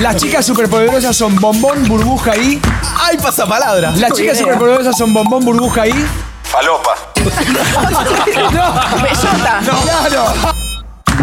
Las chicas superpoderosas son bombón, burbuja y. ¡Ay, pasapalabra! Las chicas superpoderosas son bombón, burbuja y. Falopa. ¡No! Bellota. ¡Claro!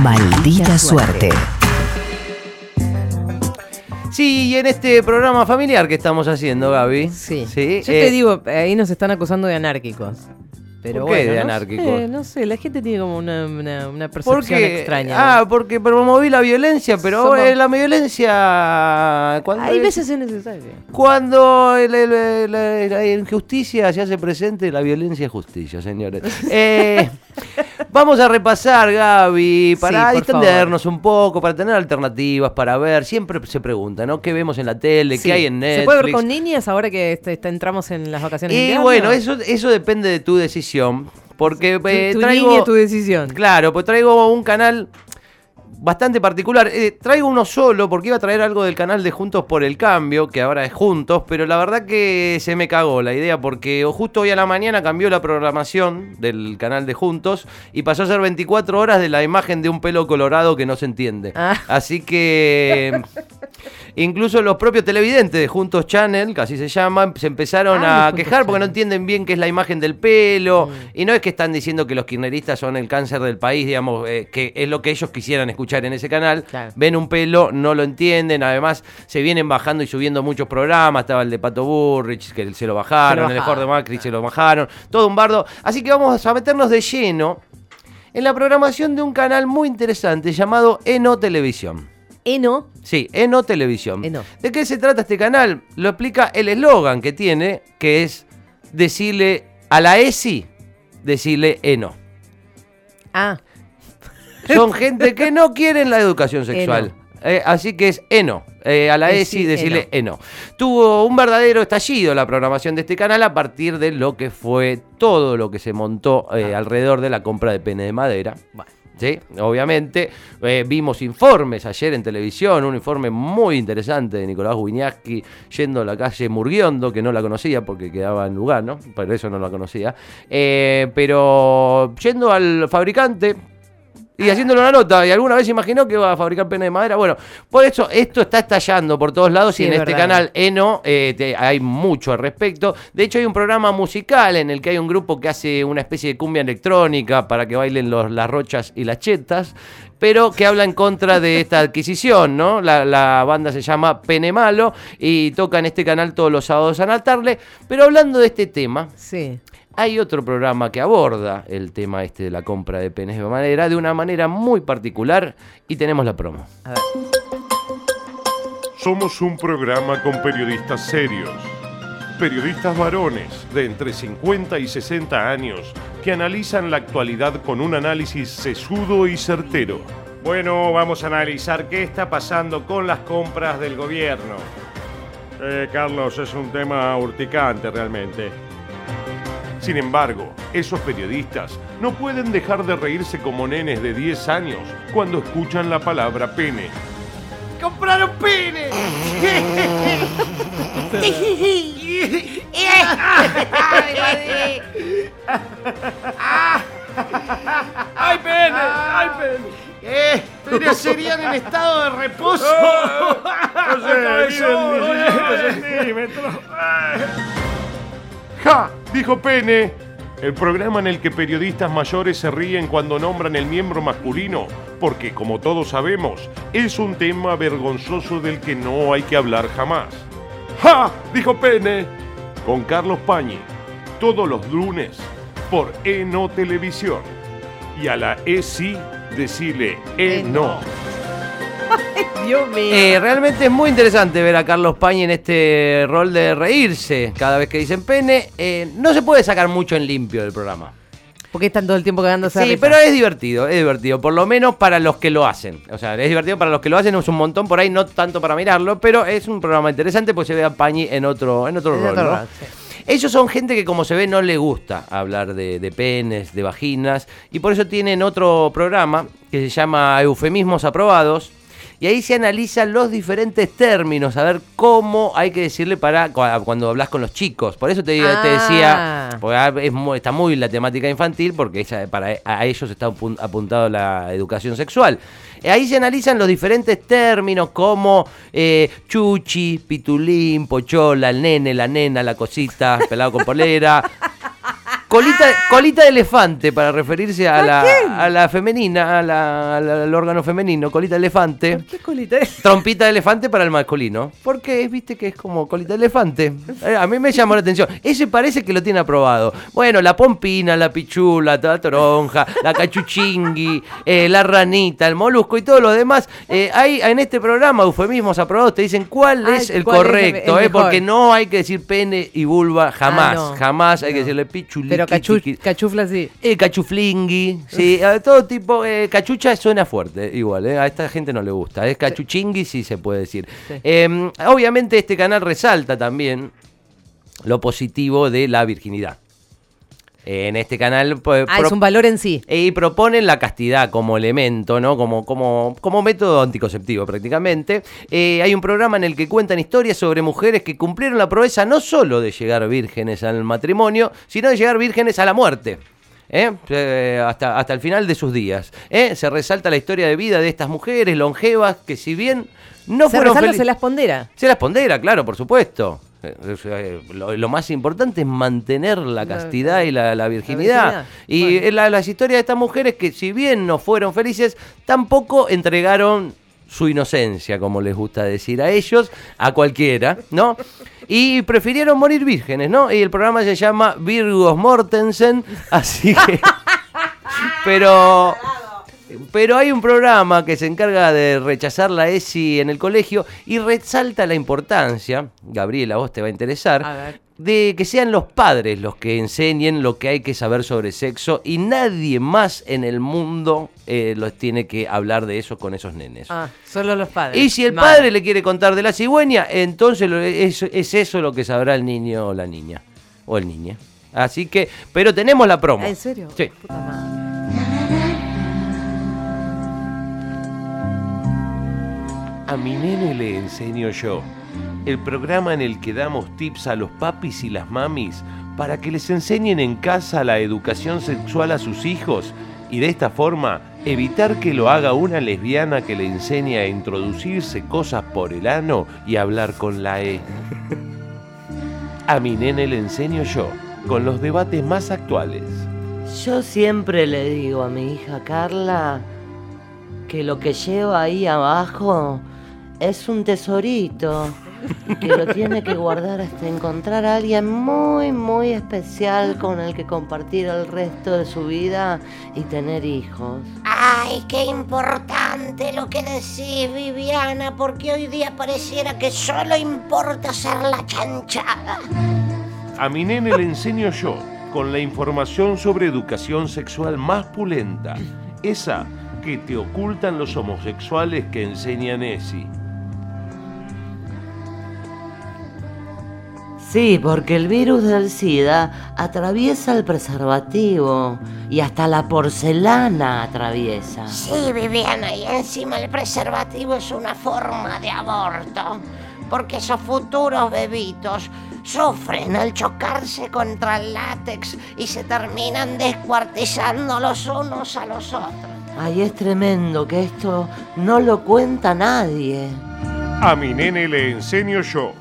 Maldita suerte. Sí, y en este programa familiar que estamos haciendo, Gaby. Sí. Sí. Yo eh, te digo, ahí nos están acusando de anárquicos. Pero ¿Por qué bueno, de no anárquicos? sé, no sé, la gente tiene como una, una, una ¿Por percepción extraña. ¿no? Ah, porque promoví la violencia, pero Somos- eh, la violencia. Cuando Hay es- veces es necesario. Cuando el- el- la injusticia se hace presente, la violencia es justicia, señores. Eh, vamos a repasar, Gaby, para Sí, distendernos un poco, para tener alternativas, para ver. Siempre se pregunta, ¿no? ¿Qué vemos en la tele? Sí. ¿Qué hay en Netflix? ¿Se puede ver con niñas ahora que este- este, entramos en las vacaciones? Y bueno, eso, eso depende de tu decisión. Porque Tu, eh, tu traigo. tu decisión. Claro, pues traigo un canal bastante particular. Eh, traigo uno solo porque iba a traer algo del canal de Juntos por el Cambio, que ahora es Juntos, pero la verdad que se me cagó la idea porque justo hoy a la mañana cambió la programación del canal de Juntos y pasó a ser 24 horas de la imagen de un pelo colorado que no se entiende. Ah. Así que... Incluso los propios televidentes de Juntos Channel, que así se llaman, se empezaron Ah, a quejar porque no entienden bien qué es la imagen del pelo. Mm. Y no es que están diciendo que los kirchneristas son el cáncer del país, digamos, eh, que es lo que ellos quisieran escuchar en ese canal. Claro. Ven un pelo, no lo entienden. Además, se vienen bajando y subiendo muchos programas. Estaba el de Pato Burrich, que se lo bajaron. Se lo el mejor de Macri se lo bajaron. Todo un bardo. Así que vamos a meternos de lleno en la programación de un canal muy interesante llamado Eno Televisión. Eno. Sí, Eno Televisión. Eno. ¿De qué se trata este canal? Lo explica el eslogan que tiene, que es decirle a la ESI, decirle Eno. Ah, Son gente que no quieren la educación sexual. Eh, así que es Eno. Eh, a la Esi, decirle Eno. Tuvo un verdadero estallido la programación de este canal a partir de lo que fue todo lo que se montó eh, alrededor de la compra de pene de madera. bueno. Sí, obviamente. Eh, vimos informes ayer en televisión, un informe muy interesante de Nicolás Wiñaski yendo a la calle Murguiondo, que no la conocía porque quedaba en Lugano, pero eso no la conocía. Eh, pero yendo al fabricante y haciéndole una nota, y alguna vez imaginó que iba a fabricar pene de madera. Bueno, por eso esto está estallando por todos lados Sí, y en es este verdad. canal Eno eh, te- hay mucho al respecto. De hecho, hay un programa musical en el que hay un grupo que hace una especie de cumbia electrónica para que bailen los, las rochas y las chetas, pero que habla en contra de esta adquisición, ¿no? La, la banda se llama Pene Malo y toca en este canal todos los sábados a la tarde. Pero hablando de este tema, Sí. Hay otro programa que aborda el tema este de la compra de penes de madera de una manera muy particular y tenemos la promo. A ver. Somos un programa con periodistas serios. Periodistas varones de entre 50 y 60 años que analizan la actualidad con un análisis sesudo y certero. Bueno, vamos a analizar qué está pasando con las compras del gobierno. Eh, Carlos, es un tema urticante realmente. Sin embargo, esos periodistas no pueden dejar de reírse como nenes de 10 años cuando escuchan la palabra pene. ¡Compraron pene! ¡Ay, pene! ¡Ay, pene! ¡Eh! ¡Pene serían en estado de reposo! ¡Ja! Dijo Pene. El programa en el que periodistas mayores se ríen cuando nombran el miembro masculino, porque como todos sabemos, es un tema vergonzoso del que no hay que hablar jamás. ¡Ja! Dijo Pene. Con Carlos Pañi, todos los lunes, por Eno Televisión. Y a la ESI, decirle Eno. Dios mío. Eh, realmente es muy interesante ver a Carlos Pañi en este rol de reírse cada vez que dicen pene. Eh, no se puede sacar mucho en limpio del programa. Porque están todo el tiempo cagándose Sí, pero es divertido, es divertido, por lo menos para los que lo hacen. O sea, es divertido para los que lo hacen, es un montón por ahí, no tanto para mirarlo, pero es un programa interesante porque se ve a Pañi en otro, en otro En rol. otro ¿no? rol, sí. Ellos son gente que como se ve no le gusta hablar de, de penes, de vaginas, y por eso tienen otro programa que se llama Eufemismos Aprobados, y ahí se analizan los diferentes términos, a ver cómo hay que decirle para cu- cuando hablas con los chicos. Por eso te, te decía, Ah. porque ah, es muy- está muy la temática infantil, porque esa- para a ellos está apun- apuntado la educación sexual. Eh, Ahí se analizan los diferentes términos como eh, chuchi, pitulín, pochola, el nene, la nena, la cosita, pelado con polera. Colita, colita de elefante para referirse a la, a la femenina, a la- a la- al órgano femenino, colita de elefante. ¿Qué colita es? Trompita de elefante para el masculino. Porque viste que es como colita de elefante. Eh, a mí me llamó la atención. Ese parece que lo tiene aprobado. Bueno, la pompina, la pichula, la toronja, la cachuchingui, eh, la ranita, el molusco y todo lo demás. eh, hay en este programa eufemismos aprobados. Te dicen cuál Ay, es el cuál es el- correcto. el eh, porque no hay que decir pene y vulva jamás. Ah, no. jamás hay que decirle pichuli. Pero cachu, cachufla sí. Eh, cachuflingui, sí, todo tipo, eh, cachucha suena fuerte, igual, eh, a esta gente no le gusta, es cachuchingui sí se puede decir. Sí. Eh, obviamente este canal resalta también lo positivo de la virginidad. Eh, en este canal pues, Ah, es un valor en sí. y proponen la castidad como elemento, ¿no? Como, como, como método anticonceptivo prácticamente. Eh, hay un programa en el que cuentan historias sobre mujeres que cumplieron la proeza no solo de llegar vírgenes al matrimonio, sino de llegar vírgenes a la muerte. ¿eh? Eh, hasta, hasta el final de sus días. ¿eh? Se resalta la historia de vida de estas mujeres longevas que si bien no se fueron resalta, se las pondera. Se las pondera, claro, por supuesto. Lo, lo más importante es mantener la castidad y la, la virginidad. virginidad. Y Bueno. la- las historias de estas mujeres que si bien no fueron felices, tampoco entregaron su inocencia, como les gusta decir a ellos, a cualquiera, ¿no? Y prefirieron morir vírgenes, ¿no? Y el programa se llama Virgos Mortensen, así que... Pero... Pero hay un programa que se encarga de rechazar la ESI en el colegio y resalta la importancia, Gabriela, a vos te va a interesar, A ver. de que sean los padres los que enseñen lo que hay que saber sobre sexo y nadie más en el mundo eh, los tiene que hablar de eso con esos nenes. Ah, solo los padres. Y si el padre le quiere contar de la cigüeña, entonces es, es eso lo que sabrá el niño o la niña. O el niño. Así que, pero tenemos la promo. ¿En serio? Sí. Puta madre. A mi nene le enseño yo. El programa en el que damos tips a los papis y las mamis para que les enseñen en casa la educación sexual a sus hijos y de esta forma evitar que lo haga una lesbiana que le enseña a introducirse cosas por el ano y hablar con la E. A mi nene le enseño yo, con los debates más actuales. Yo siempre le digo a mi hija Carla que lo que lleva ahí abajo es un tesorito que lo tiene que guardar hasta encontrar a alguien muy, muy especial con el que compartir el resto de su vida y tener hijos. Ay, qué importante lo que decís, Viviana, porque hoy día pareciera que solo importa ser la chanchada. A mi nene le enseño yo, con la información sobre educación sexual más pulenta, esa que te ocultan los homosexuales que enseñan ESI. Sí, porque el virus del SIDA atraviesa el preservativo y hasta la porcelana atraviesa. Sí, Viviana, y encima el preservativo es una forma de aborto, porque esos futuros bebitos sufren al chocarse contra el látex y se terminan descuartizando los unos a los otros. Ay, es tremendo que esto no lo cuenta nadie. A mi nene le enseño yo,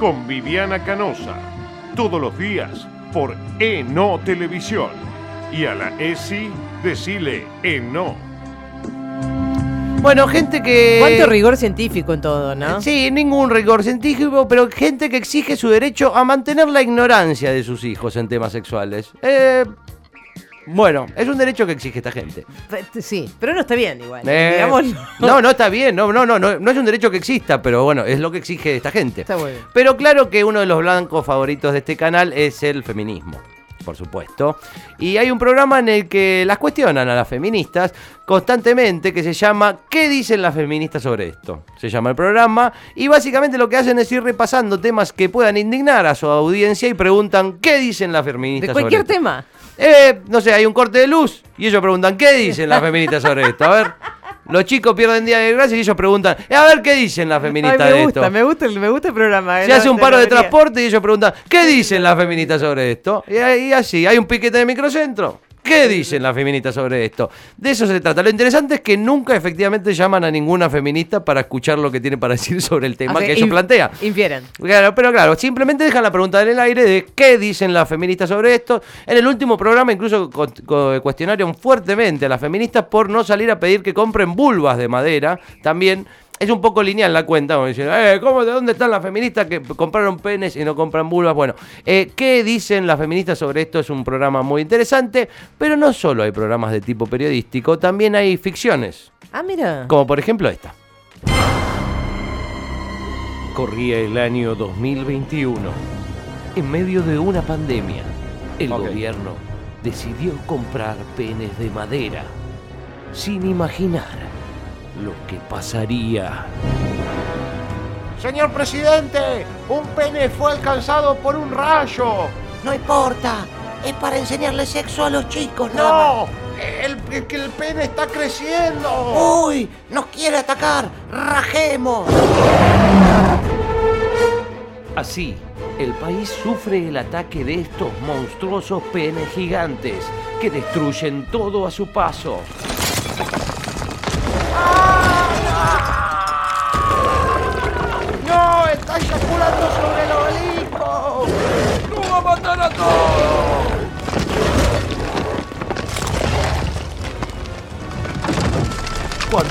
con Viviana Canosa, todos los días por ENO Televisión. Y a la ESI, decile ENO. Bueno, gente que... Cuánto rigor científico en todo, ¿no? Sí, ningún rigor científico, pero gente que exige su derecho a mantener la ignorancia de sus hijos en temas sexuales. Eh, bueno, es un derecho que exige esta gente. Sí, pero no está bien igual. Eh, no, no está bien, no, no, no, no, es un derecho que exista, pero bueno, es lo que exige esta gente. Está bien. Pero claro que uno de los blancos favoritos de este canal es el feminismo, por supuesto. Y hay un programa en el que las cuestionan a las feministas constantemente que se llama ¿Qué dicen las feministas sobre esto? Se llama el programa y básicamente lo que hacen es ir repasando temas que puedan indignar a su audiencia y preguntan ¿qué dicen las feministas De sobre cualquier esto? Eh, no sé, hay un corte de luz y ellos preguntan ¿qué dicen las feministas sobre esto? A ver. Los chicos pierden día de gracia y ellos preguntan, "Eh, a ver qué dicen las Ay, feministas me de gusta, esto. me gusta, el- me gusta el programa. eh, Se hace un paro de transporte y ellos preguntan, ¿qué dicen las feministas sobre esto? Y, ahí así, hay un piquete de microcentro. ¿Qué dicen las feministas sobre esto? De eso se trata. Lo interesante es que nunca efectivamente llaman a ninguna feminista para escuchar lo que tiene para decir sobre el tema Así, que ellos plantean. Infieren. Claro, pero claro, simplemente dejan la pregunta en el aire de qué dicen las feministas sobre esto. En el último programa incluso cu- cu- cuestionaron fuertemente a las feministas por no salir a pedir que compren vulvas de madera. También es un poco lineal la cuenta, como diciendo, eh, ¿cómo, ¿de dónde están las feministas que compraron penes y no compran vulvas? Bueno, eh, ¿qué dicen las feministas sobre esto? Es un programa muy interesante, pero no solo hay programas de tipo periodístico, también hay ficciones, Ah, mira. como por ejemplo esta. Corría el año 2021. En medio de una pandemia, el gobierno decidió comprar penes de madera, sin imaginar lo que pasaría. Señor presidente, un pene fue alcanzado por un rayo. No importa, es para enseñarle sexo a los chicos, nada No, el, el, que el pene está creciendo. ¡Uy! ¡Nos quiere atacar! ¡Rajemos! Así, el país sufre el ataque de estos monstruosos penes gigantes que destruyen todo a su paso.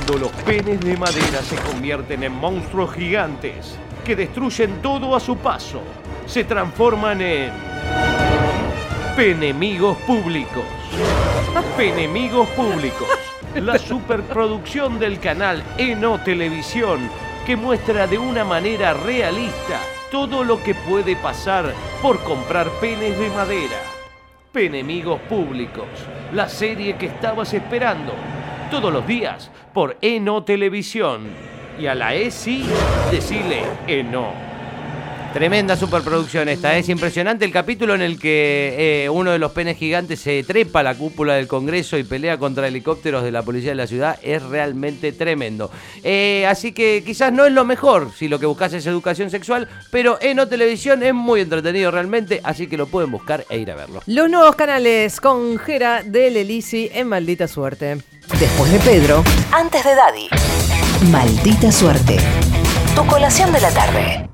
Cuando los penes de madera se convierten en monstruos gigantes que destruyen todo a su paso, se transforman en penemigos públicos. Penemigos públicos, la superproducción del canal Eno Televisión que muestra de una manera realista todo lo que puede pasar por comprar penes de madera. Penemigos Públicos, la serie que estabas esperando. Todos los días por Eno Televisión. Y a la ESI, decile Eno. Tremenda superproducción esta, es impresionante el capítulo en el que eh, uno de los penes gigantes se trepa a la cúpula del Congreso y pelea contra helicópteros de la policía de la ciudad, es realmente tremendo. Eh, así que quizás no es lo mejor si lo que buscas es educación sexual, pero en O Televisión es muy entretenido realmente, así que lo pueden buscar e ir a verlo. Los nuevos canales con Jera del Elisi en Maldita Suerte. Después de Pedro, antes de Daddy. Maldita suerte. Tu colación de la tarde.